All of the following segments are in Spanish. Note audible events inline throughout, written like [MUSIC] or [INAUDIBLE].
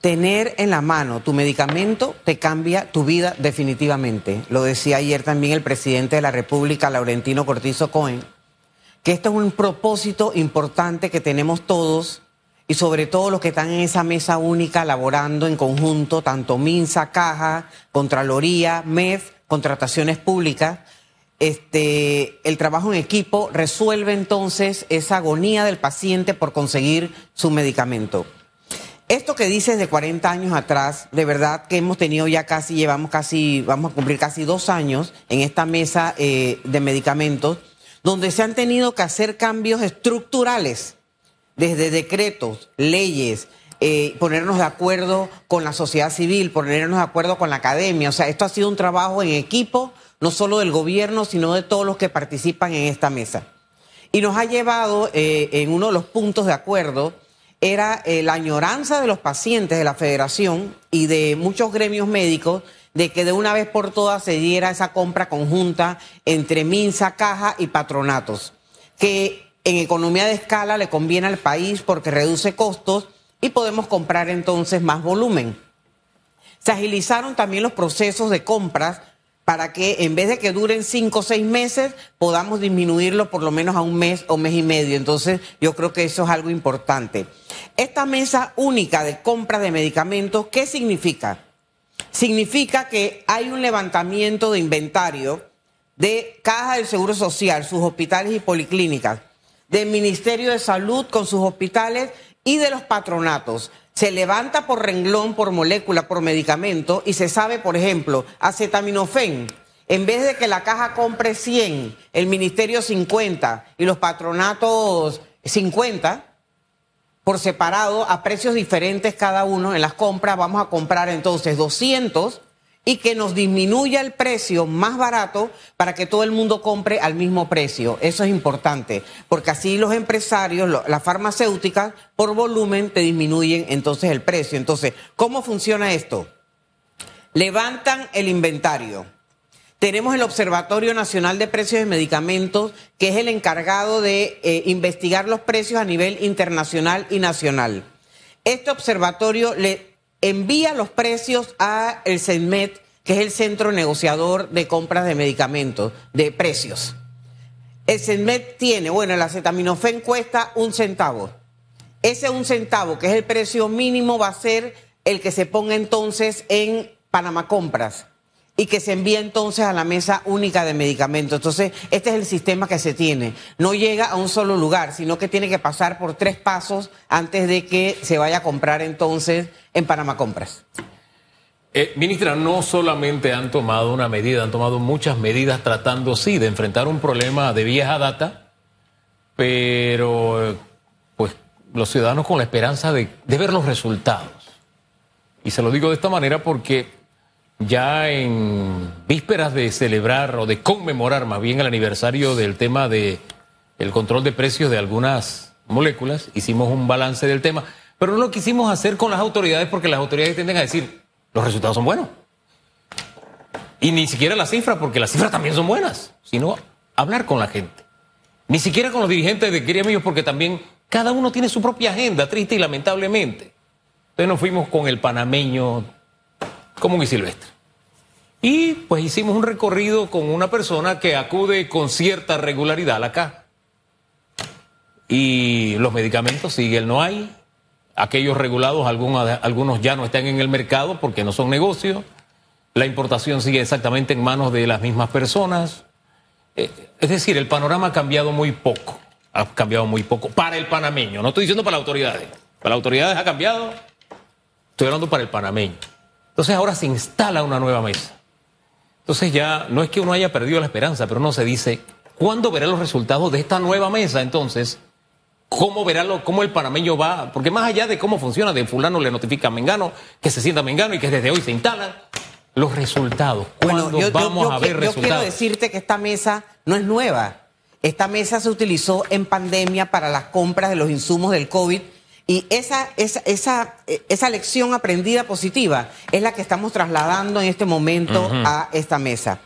tener en la mano tu medicamento te cambia tu vida definitivamente. Lo decía ayer también el presidente de la República, Laurentino Cortizo Cohen, que esto es un propósito importante que tenemos todos y sobre todo los que están en esa mesa única laborando en conjunto, tanto MINSA, Caja, Contraloría, MEF, contrataciones públicas. Este, el trabajo en equipo resuelve entonces esa agonía del paciente por conseguir su medicamento. Esto que dices de 40 años atrás, de verdad que hemos tenido ya casi, llevamos casi, vamos a cumplir casi dos años en esta mesa eh, de medicamentos, donde se han tenido que hacer cambios estructurales, desde decretos, leyes, eh, ponernos de acuerdo con la sociedad civil, ponernos de acuerdo con la academia. O sea, esto ha sido un trabajo en equipo, no solo del gobierno, sino de todos los que participan en esta mesa. Y nos ha llevado eh, en uno de los puntos de acuerdo era eh, la añoranza de los pacientes de la federación y de muchos gremios médicos de que de una vez por todas se diera esa compra conjunta entre Minsa, Caja y patronatos, que en economía de escala le conviene al país porque reduce costos y podemos comprar entonces más volumen. Se agilizaron también los procesos de compras para que en vez de que duren cinco o seis meses, podamos disminuirlo por lo menos a un mes o mes y medio. Entonces, yo creo que eso es algo importante. Esta mesa única de compra de medicamentos, ¿qué significa? Significa que hay un levantamiento de inventario de Caja del Seguro Social, sus hospitales y policlínicas, del Ministerio de Salud con sus hospitales y de los patronatos se levanta por renglón, por molécula, por medicamento y se sabe, por ejemplo, acetaminofén. En vez de que la caja compre 100, el ministerio 50 y los patronatos 50 por separado a precios diferentes cada uno en las compras, vamos a comprar entonces 200 y que nos disminuya el precio más barato para que todo el mundo compre al mismo precio. Eso es importante, porque así los empresarios, las farmacéuticas, por volumen te disminuyen entonces el precio. Entonces, ¿cómo funciona esto? Levantan el inventario. Tenemos el Observatorio Nacional de Precios de Medicamentos, que es el encargado de eh, investigar los precios a nivel internacional y nacional. Este observatorio le envía los precios a el que es el centro negociador de compras de medicamentos, de precios. El CENMET tiene, bueno, el acetaminofén cuesta un centavo. Ese un centavo, que es el precio mínimo, va a ser el que se ponga entonces en Panamá Compras y que se envía entonces a la mesa única de medicamentos. Entonces, este es el sistema que se tiene. No llega a un solo lugar, sino que tiene que pasar por tres pasos antes de que se vaya a comprar entonces en Panamá Compras. Eh, ministra, no solamente han tomado una medida, han tomado muchas medidas tratando, sí, de enfrentar un problema de vieja data, pero pues los ciudadanos con la esperanza de ver los resultados. Y se lo digo de esta manera porque ya en vísperas de celebrar o de conmemorar más bien el aniversario del tema de el control de precios de algunas moléculas, hicimos un balance del tema, pero no lo quisimos hacer con las autoridades porque las autoridades tienden a decir, los resultados son buenos. Y ni siquiera las cifras, porque las cifras también son buenas, sino hablar con la gente. Ni siquiera con los dirigentes de Quería porque también cada uno tiene su propia agenda, triste y lamentablemente. Entonces nos fuimos con el panameño común y silvestre. Y pues hicimos un recorrido con una persona que acude con cierta regularidad a la caja. Y los medicamentos siguen, no hay. Aquellos regulados, algunos, ya no están en el mercado porque no son negocios. La importación sigue exactamente en manos de las mismas personas. Eh, es decir, el panorama ha cambiado muy poco. Ha cambiado muy poco para el panameño. No estoy diciendo para las autoridades. Para las autoridades ha cambiado. Estoy hablando para el panameño. Entonces ahora se instala una nueva mesa. Entonces ya no es que uno haya perdido la esperanza, pero uno se dice, ¿cuándo verá los resultados de esta nueva mesa entonces? ¿Cómo verá lo, cómo el panameño va? Porque más allá de cómo funciona, de fulano le notifica a Mengano, que se sienta Mengano y que desde hoy se instalan, los resultados. ¿Cuándo vamos a ver resultados? Yo quiero decirte que esta mesa no es nueva. Esta mesa se utilizó en pandemia para las compras de los insumos del COVID y esa, esa, esa, esa, lección aprendida positiva es la que estamos trasladando en este momento a esta mesa.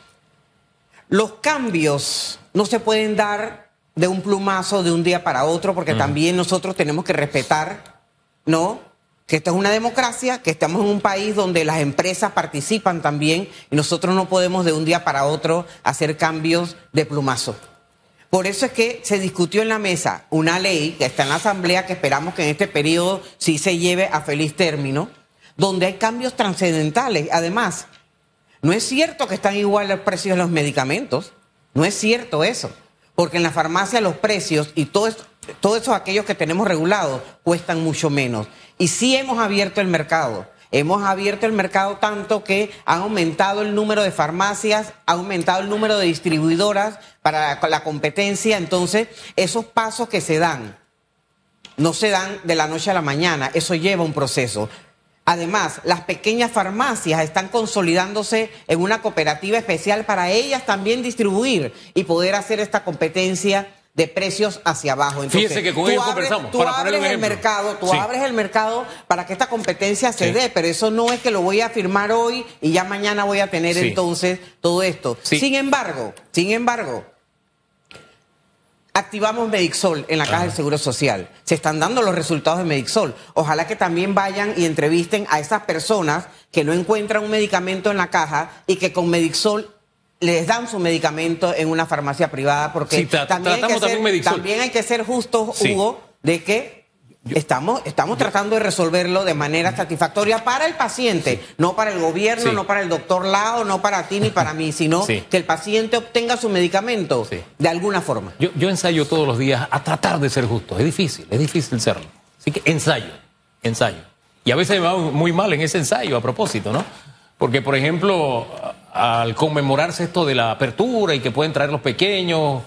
Los cambios no se pueden dar de un plumazo de un día para otro, porque también nosotros tenemos que respetar, ¿no? que esta es una democracia, que estamos en un país donde las empresas participan también y nosotros no podemos de un día para otro hacer cambios de plumazo. Por eso es que se discutió en la mesa una ley que está en la Asamblea, que esperamos que en este periodo sí se lleve a feliz término, donde hay cambios trascendentales. Además, no es cierto que están igual los precios de los medicamentos, no es cierto eso, porque en la farmacia los precios y todo esto, todos esos aquellos que tenemos regulados cuestan mucho menos. Y sí hemos abierto el mercado. Hemos abierto el mercado tanto que ha aumentado el número de farmacias, ha aumentado el número de distribuidoras para la competencia. Entonces, esos pasos que se dan, no se dan de la noche a la mañana, eso lleva un proceso. Además, las pequeñas farmacias están consolidándose en una cooperativa especial para ellas también distribuir y poder hacer esta competencia de precios hacia abajo. Fíjese que con ellos conversamos. Tú abres el mercado, tú abres el mercado para que esta competencia se dé, pero eso no es que lo voy a firmar hoy y ya mañana voy a tener entonces todo esto. Sin embargo, sin embargo, activamos Medixol en la Caja del Seguro Social. Se están dando los resultados de Medixol. Ojalá que también vayan y entrevisten a esas personas que no encuentran un medicamento en la caja y que con Medixol les dan su medicamento en una farmacia privada porque también, hay que ser, también, hay que ser justos, Hugo, de que estamos, estamos tratando de resolverlo de manera satisfactoria para el paciente, no para el gobierno, no para el doctor Lao, no para ti ni para mí, sino que el paciente obtenga su medicamento de alguna forma. Yo, yo ensayo todos los días a tratar de ser justo. Es difícil, es difícil serlo. Así que ensayo, ensayo. Y a veces me va muy mal en ese ensayo a propósito, ¿no? Porque, por ejemplo, al conmemorarse esto de la apertura y que pueden traer los pequeños,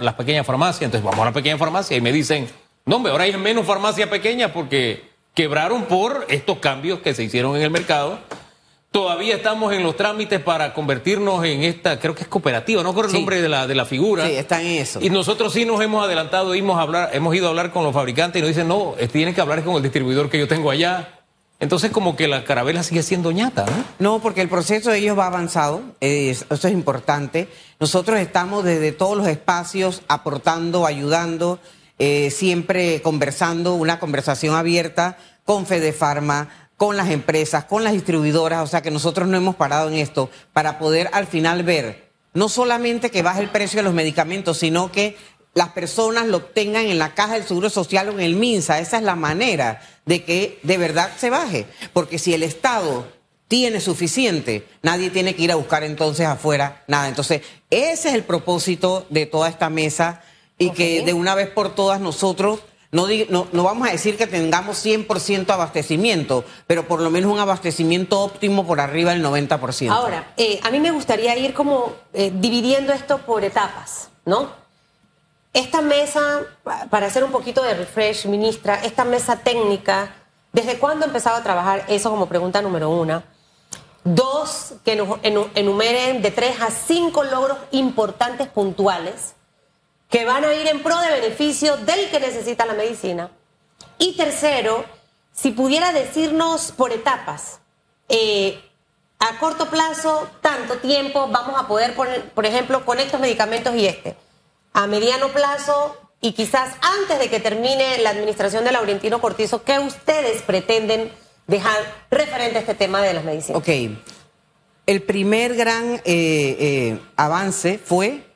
las pequeñas farmacias, entonces vamos a la pequeña farmacia y me dicen, no, hombre, ahora hay menos farmacia pequeña porque quebraron por estos cambios que se hicieron en el mercado. Todavía estamos en los trámites para convertirnos en esta, creo que es cooperativa, no recuerdo el nombre de la, de la figura. Sí, está en eso. Y nosotros sí nos hemos adelantado, hemos, a hablar, hemos ido a hablar con los fabricantes y nos dicen, no, tienen que hablar con el distribuidor que yo tengo allá. Entonces como que la carabela sigue siendo ñata, ¿no? No, porque el proceso de ellos va avanzado, eso es importante. Nosotros estamos desde todos los espacios aportando, ayudando, eh, siempre conversando, una conversación abierta con Fedefarma, con las empresas, con las distribuidoras, o sea que nosotros no hemos parado en esto para poder al final ver no solamente que baje el precio de los medicamentos, sino que las personas lo obtengan en la caja del Seguro Social o en el MINSA. Esa es la manera de que de verdad se baje. Porque si el Estado tiene suficiente, nadie tiene que ir a buscar entonces afuera nada. Entonces, ese es el propósito de toda esta mesa y que de una vez por todas nosotros no, no, vamos a decir que tengamos 100% abastecimiento, pero por lo menos un abastecimiento óptimo por arriba del 90%. Ahora, eh, a mí me gustaría ir como eh, dividiendo esto por etapas, ¿no? Esta mesa, para hacer un poquito de refresh, ministra, esta mesa técnica, ¿desde cuándo ha empezado a trabajar? Eso como pregunta número uno. Dos, que enumeren de tres a cinco logros importantes puntuales que van a ir en pro de beneficio del que necesita la medicina. Y tercero, si pudiera decirnos por etapas, eh, a corto plazo, tanto tiempo vamos a poder por ejemplo, con estos medicamentos y este a mediano plazo y quizás antes de que termine la administración de Laurentino Cortizo, ¿qué ustedes pretenden dejar referente a este tema de las medicinas? Ok. El primer gran eh, eh, avance fue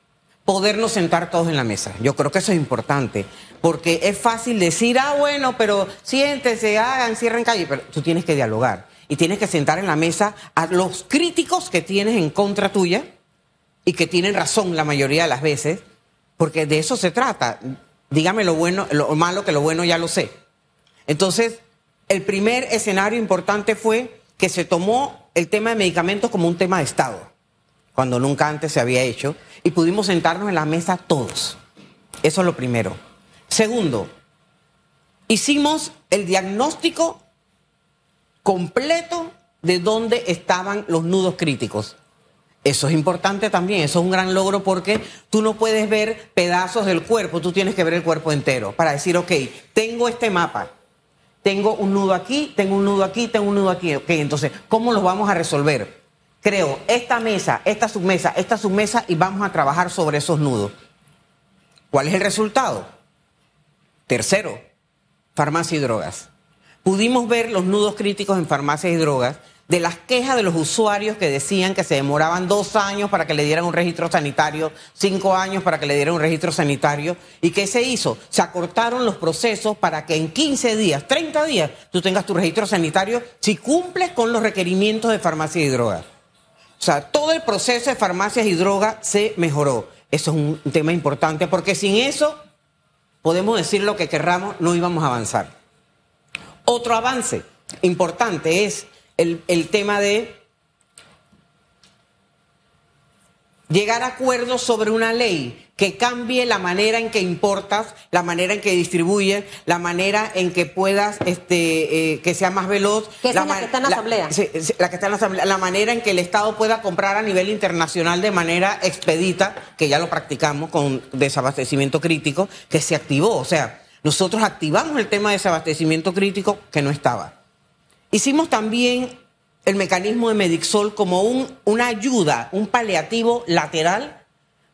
podernos sentar todos en la mesa. Yo creo que eso es importante, porque es fácil decir, ah, bueno, pero siéntese, hagan, cierren calle, pero tú tienes que dialogar y tienes que sentar en la mesa a los críticos que tienes en contra tuya y que tienen razón la mayoría de las veces porque de eso se trata. Dígame lo bueno, lo malo, que lo bueno ya lo sé. Entonces, el primer escenario importante fue que se tomó el tema de medicamentos como un tema de Estado, cuando nunca antes se había hecho, y pudimos sentarnos en la mesa todos. Eso es lo primero. Segundo, hicimos el diagnóstico completo de dónde estaban los nudos críticos. Eso es importante también, eso es un gran logro porque tú no puedes ver pedazos del cuerpo, tú tienes que ver el cuerpo entero para decir, ok, tengo este mapa, tengo un nudo aquí, tengo un nudo aquí, tengo un nudo aquí, ok, entonces, ¿cómo lo vamos a resolver? Creo esta mesa, esta submesa, esta submesa y vamos a trabajar sobre esos nudos. ¿Cuál es el resultado? Tercero, farmacia y drogas pudimos ver los nudos críticos en farmacias y drogas de las quejas de los usuarios que decían que se demoraban dos años para que le dieran un registro sanitario, cinco años para que le dieran un registro sanitario. ¿Y qué se hizo? Se acortaron los procesos para que en 15 días, 30 días, tú tengas tu registro sanitario si cumples con los requerimientos de farmacia y drogas. O sea, todo el proceso de farmacias y drogas se mejoró. Eso es un tema importante porque sin eso, podemos decir lo que querramos, no íbamos a avanzar. Otro avance importante es el, tema de llegar a acuerdos sobre una ley que cambie la manera en que importas, la manera en que distribuyes, la manera en que puedas, este, eh, que sea más veloz. Que la, que está en la, asamblea. la que está en la asamblea. La manera en que el Estado pueda comprar a nivel internacional de manera expedita, que ya lo practicamos con desabastecimiento crítico, que se activó. O sea, nosotros activamos el tema de desabastecimiento crítico que no estaba. Hicimos también el mecanismo de Medixol como un, una ayuda, un paliativo lateral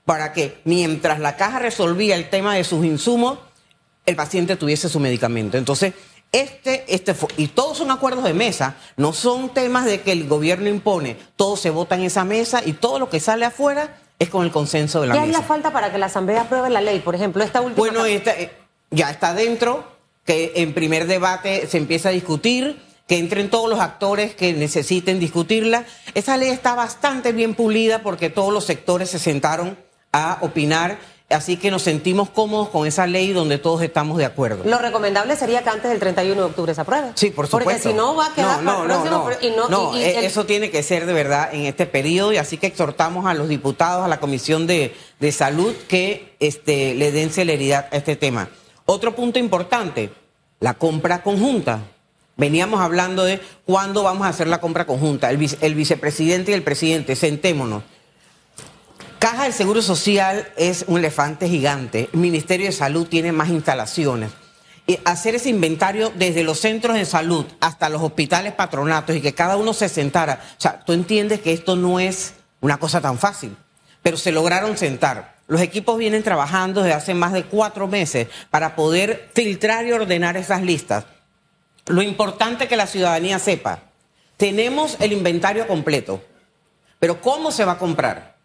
para que mientras la caja resolvía el tema de sus insumos, el paciente tuviese su medicamento. Entonces, este, este y todos son acuerdos de mesa, no son temas de que el gobierno impone, todo se vota en esa mesa y todo lo que sale afuera es con el consenso de la mesa. ¿Qué haría falta para que la Asamblea apruebe la ley? Por ejemplo, esta última. Bueno, eh, ya está dentro, que en primer debate se empieza a discutir que entren todos los actores que necesiten discutirla. Esa ley está bastante bien pulida porque todos los sectores se sentaron a opinar. Así que nos sentimos cómodos con esa ley donde todos estamos de acuerdo. Lo recomendable sería que antes del 31 de octubre se apruebe. Sí, por supuesto. Porque si no va a quedar no, no, no, no, no e eso tiene que ser de verdad en este periodo y así que exhortamos a los diputados, a la Comisión de, de Salud que este, le den celeridad a este tema. Otro punto importante, la compra conjunta. Veníamos hablando de cuándo vamos a hacer la compra conjunta. El, vicepresidente y el presidente, sentémonos. Caja del Seguro Social es un elefante gigante. El Ministerio de Salud tiene más instalaciones. Y hacer ese inventario desde los centros de salud hasta los hospitales patronatos y que cada uno se sentara. O sea, tú entiendes que esto no es una cosa tan fácil, pero se lograron sentar. Los equipos vienen trabajando desde hace más de cuatro meses para poder filtrar y ordenar esas listas. Lo importante que la ciudadanía sepa, tenemos el inventario completo, pero ¿cómo se va a comprar?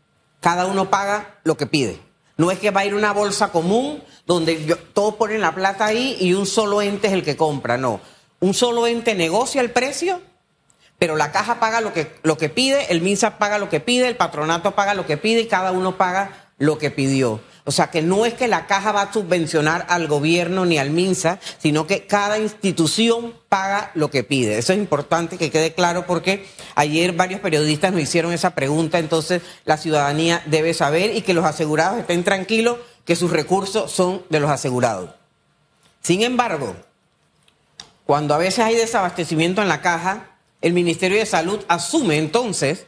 Cada uno paga lo que pide. No es que va a ir una bolsa común donde todos ponen la plata ahí y un solo ente es el que compra, no. Un solo ente negocia el precio, pero la caja paga lo que, lo que pide, el MINSA paga lo que pide, el patronato paga lo que pide y cada uno paga lo que pidió. O sea que no es que la caja va a subvencionar al gobierno ni al MINSA, sino que cada institución paga lo que pide. Eso es importante que quede claro porque ayer varios periodistas nos hicieron esa pregunta, entonces la ciudadanía debe saber y que los asegurados estén tranquilos que sus recursos son de los asegurados. Sin embargo, cuando a veces hay desabastecimiento en la caja, el Ministerio de Salud asume entonces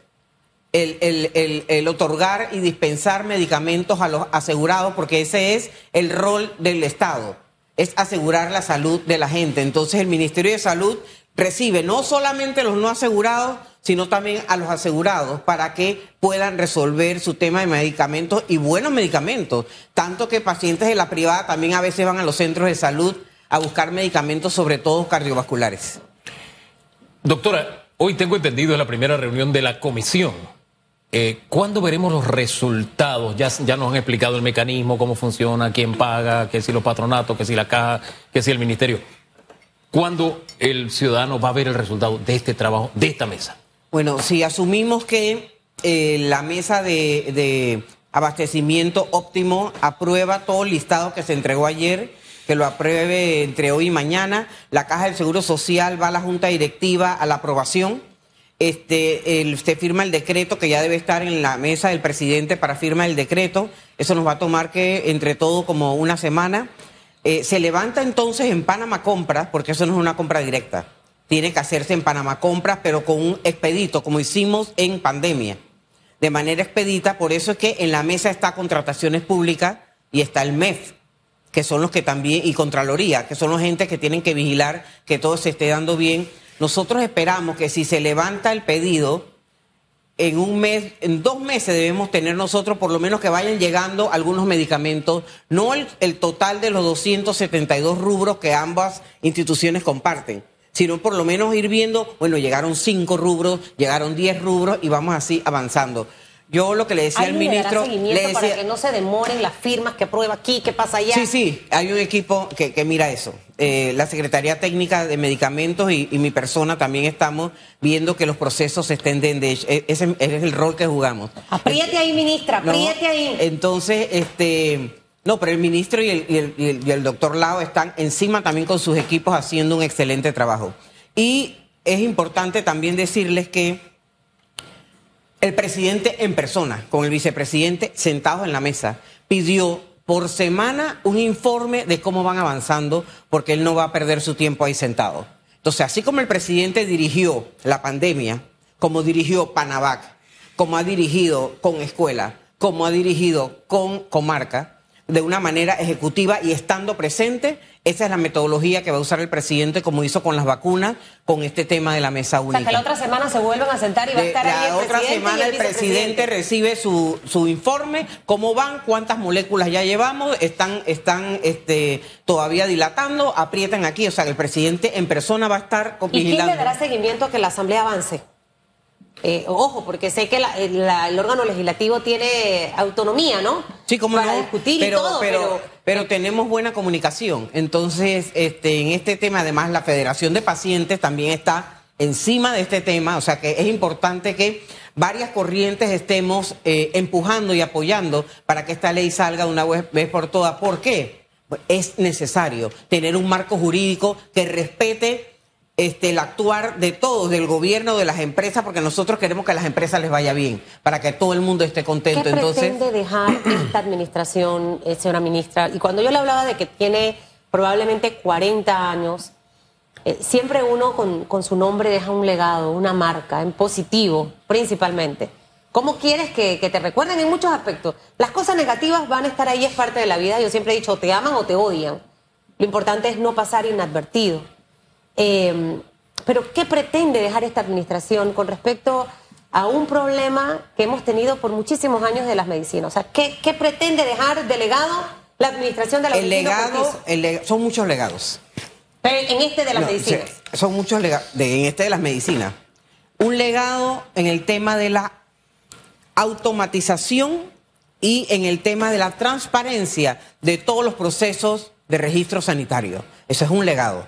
el, otorgar y dispensar medicamentos a los asegurados, porque ese es el rol del Estado, es asegurar la salud de la gente. Entonces el Ministerio de Salud recibe no solamente a los no asegurados, sino también a los asegurados para que puedan resolver su tema de medicamentos y buenos medicamentos. Tanto que pacientes de la privada también a veces van a los centros de salud a buscar medicamentos, sobre todo cardiovasculares. Doctora, hoy tengo entendido en la primera reunión de la comisión eh, ¿Cuándo veremos los resultados? Ya, nos han explicado el mecanismo, cómo funciona, quién paga, qué si los patronatos, qué si la caja, qué si el ministerio. ¿Cuándo el ciudadano va a ver el resultado de este trabajo, de esta mesa? Bueno, si asumimos que eh, la mesa de abastecimiento óptimo aprueba todo el listado que se entregó ayer, que lo apruebe entre hoy y mañana, la Caja del Seguro Social va a la Junta Directiva a la aprobación este, firma el decreto que ya debe estar en la mesa del presidente para firma el decreto. Eso nos va a tomar que entre todo como una semana. Eh, se levanta entonces en Panamá Compras, porque eso no es una compra directa. Tiene que hacerse en Panamá Compras, pero con un expedito, como hicimos en pandemia. De manera expedita, por eso es que en la mesa está contrataciones públicas y está el MEF, que son los que también, y Contraloría, que son los gente que tienen que vigilar que todo se esté dando bien nosotros esperamos que si se levanta el pedido, en un mes, en dos meses debemos tener nosotros por lo menos que vayan llegando algunos medicamentos, no el, total de los 272 rubros que ambas instituciones comparten, sino por lo menos ir viendo, bueno, llegaron cinco rubros, llegaron diez rubros y vamos así avanzando. Yo lo que le decía al ministro. Le decía, para que no se demoren las firmas, que prueba aquí, que pasa allá. Sí, sí, hay un equipo que, que mira eso. Eh, la Secretaría Técnica de Medicamentos y, y, mi persona también estamos viendo que los procesos estén de, de ese, ese es el rol que jugamos. Apriete ahí, ministra, apriete no, ahí. Entonces, este. No, pero el ministro y el, y, el, y, el, y el doctor Lao están encima también con sus equipos haciendo un excelente trabajo. Y es importante también decirles que el presidente en persona, con el vicepresidente sentados en la mesa, pidió por semana un informe de cómo van avanzando, porque él no va a perder su tiempo ahí sentado. Entonces, así como el presidente dirigió la pandemia, como dirigió Panavac, como ha dirigido con escuela, como ha dirigido con comarca, de una manera ejecutiva y estando presente, esa es la metodología que va a usar el presidente, como hizo con las vacunas, con este tema de la mesa única. O sea, que la otra semana se vuelven a sentar y va a estar de, ahí el La otra presidente semana el el presidente recibe su, su informe, cómo van, cuántas moléculas ya llevamos, están, están este, todavía dilatando, aprietan aquí. O sea, que el presidente en persona va a estar ¿Y quién le dará seguimiento a que la Asamblea avance? Eh, ojo, porque sé que la, la, el órgano legislativo tiene autonomía, ¿no? Sí, como Para no, discutir pero, y todo, pero, pero, pero tenemos buena comunicación. Entonces, este, en este tema, además, la Federación de Pacientes también está encima de este tema, o sea que es importante que varias corrientes estemos eh, empujando y apoyando para que esta ley salga de una vez por todas. ¿Por qué? Pues es necesario tener un marco jurídico que respete este, el actuar de todos, del gobierno, de las empresas, porque nosotros queremos que a las empresas les vaya bien, para que todo el mundo esté contento. ¿Qué Entonces, pretende dejar [CLEARS THROAT] esta administración, eh, señora ministra? Y cuando yo le hablaba de que tiene probablemente 40 años, eh, siempre uno con, con, su nombre deja un legado, una marca, en positivo principalmente. ¿Cómo quieres que, que, te recuerden en muchos aspectos? Las cosas negativas van a estar ahí, es parte de la vida. Yo siempre he dicho, te aman o te odian. Lo importante es no pasar inadvertido. Eh, pero, ¿qué pretende dejar esta administración con respecto a un problema que hemos tenido por muchísimos años de las medicinas? O sea, ¿qué, qué pretende dejar de legado la administración de la el legado, el leg Son muchos legados. Pero en este de las no, medicinas. Son muchos legados. En este de las medicinas. Un legado en el tema de la automatización y en el tema de la transparencia de todos los procesos de registro sanitario. Eso es un legado.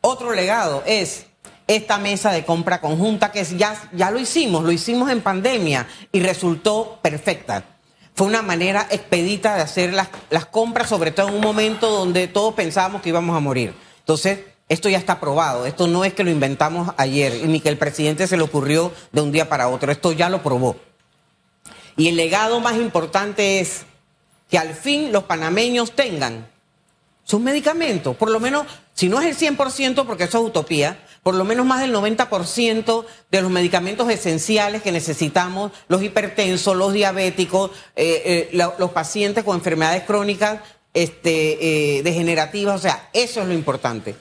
Otro legado es esta mesa de compra conjunta que ya, ya lo hicimos, lo hicimos en pandemia y resultó perfecta. Fue una manera expedita de hacer las, las compras, sobre todo en un momento donde todos pensábamos que íbamos a morir. Entonces, esto ya está probado. Esto no es que lo inventamos ayer, ni que el presidente se le ocurrió de un día para otro. Esto ya lo probó. Y el legado más importante es que al fin los panameños tengan sus medicamentos, por lo menos, si no es el 100%, porque eso es utopía, por lo menos más del 90% de los medicamentos esenciales que necesitamos, los hipertensos, los diabéticos, eh, eh, la, los pacientes con enfermedades crónicas este, eh, degenerativas, o sea, eso es lo importante.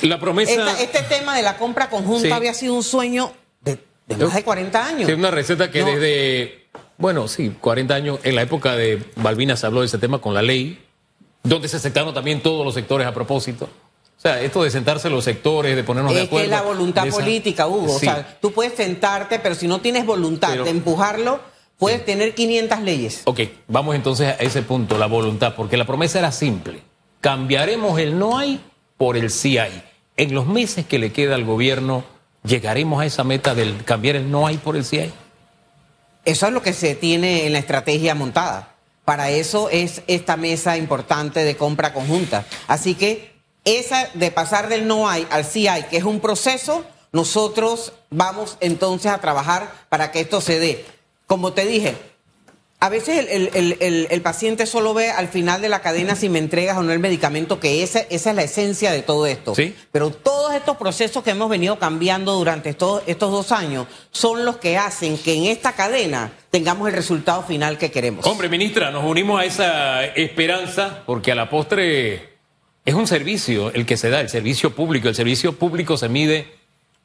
La promesa... Esta, este tema de la compra conjunta sí. había sido un sueño de, de, más de 40 años. Sí, una receta que no. desde, bueno, sí, 40 años, en la época de Balbina se habló de ese tema con la ley, donde se aceptaron también todos los sectores a propósito. O sea, esto de sentarse los sectores, de ponernos es de acuerdo. Es que la voluntad esa... política, Hugo. Sí. O sea, tú puedes sentarte, pero si no tienes voluntad pero... de empujarlo, puedes sí. tener 500 leyes. Ok, vamos entonces a ese punto, la voluntad, porque la promesa era simple. Cambiaremos el no hay por el sí hay. En los meses que le queda al gobierno, ¿llegaremos a esa meta del cambiar el no hay por el sí hay? Eso es lo que se tiene en la estrategia montada. Para eso es esta mesa importante de compra conjunta. Así que esa de pasar del no hay al sí hay, que es un proceso, nosotros vamos entonces a trabajar para que esto se dé. Como te dije, a veces el, el, el, el, paciente solo ve al final de la cadena si me entregas o no el medicamento, que esa, esa es la esencia de todo esto. ¿Sí? Pero todos estos procesos que hemos venido cambiando durante estos, estos dos años son los que hacen que en esta cadena tengamos el resultado final que queremos. Hombre, ministra, nos unimos a esa esperanza porque a la postre es un servicio el que se da, el servicio público. El servicio público se mide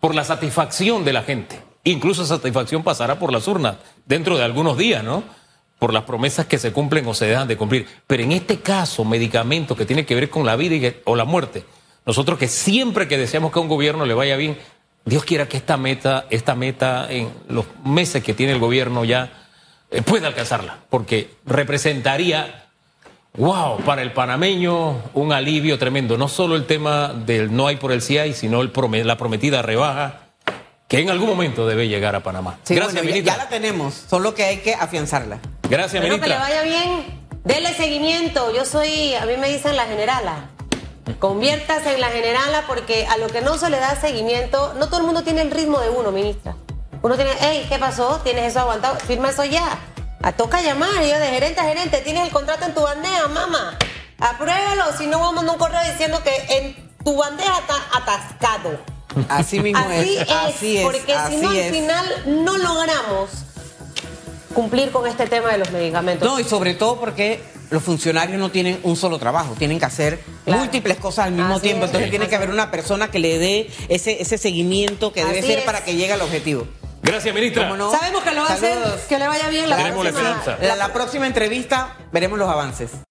por la satisfacción de la gente. Incluso satisfacción pasará por las urnas dentro de algunos días, ¿no? Por las promesas que se cumplen o se dejan de cumplir. Pero en este caso, medicamentos que tienen que ver con la vida y que, o la muerte, Nosotros que siempre que deseamos que a un gobierno le vaya bien, Dios quiera que esta meta, esta meta en los meses que tiene el gobierno ya eh, pueda alcanzarla, porque representaría, wow, para el panameño un alivio tremendo. No solo el tema del no hay por el CIAI, sino el la prometida rebaja que en algún momento debe llegar a Panamá. Sí, Gracias, bueno, ya la tenemos, solo que hay que afianzarla. Gracias, Espero que le ministra. vaya bien. Dele seguimiento. Yo soy, a mí me dicen la generala. Conviértase en la generala porque a lo que no se le da seguimiento, no todo el mundo tiene el ritmo de uno, ministra. Uno tiene, hey, ¿qué pasó? ¿Tienes eso aguantado? Firma eso ya. A toca llamar, yo de gerente a gerente, tienes el contrato en tu bandeja, mamá. Apruébalo, si no vamos a mandar un correo diciendo que en tu bandeja está atascado. Así mismo Así es, es, así es, porque si no al final no logramos cumplir con este tema de los medicamentos. No, y sobre todo porque los funcionarios no tienen un solo trabajo, tienen que hacer Claro. múltiples cosas al mismo Así tiempo. es, Entonces tiene así que haber una persona que le dé ese, ese seguimiento que debe Así ser es. para que llegue al objetivo. Gracias, ministra. ¿Cómo no? Sabemos que lo va a hacer, que le vaya bien la Tenemos próxima-. La, la próxima entrevista veremos los avances.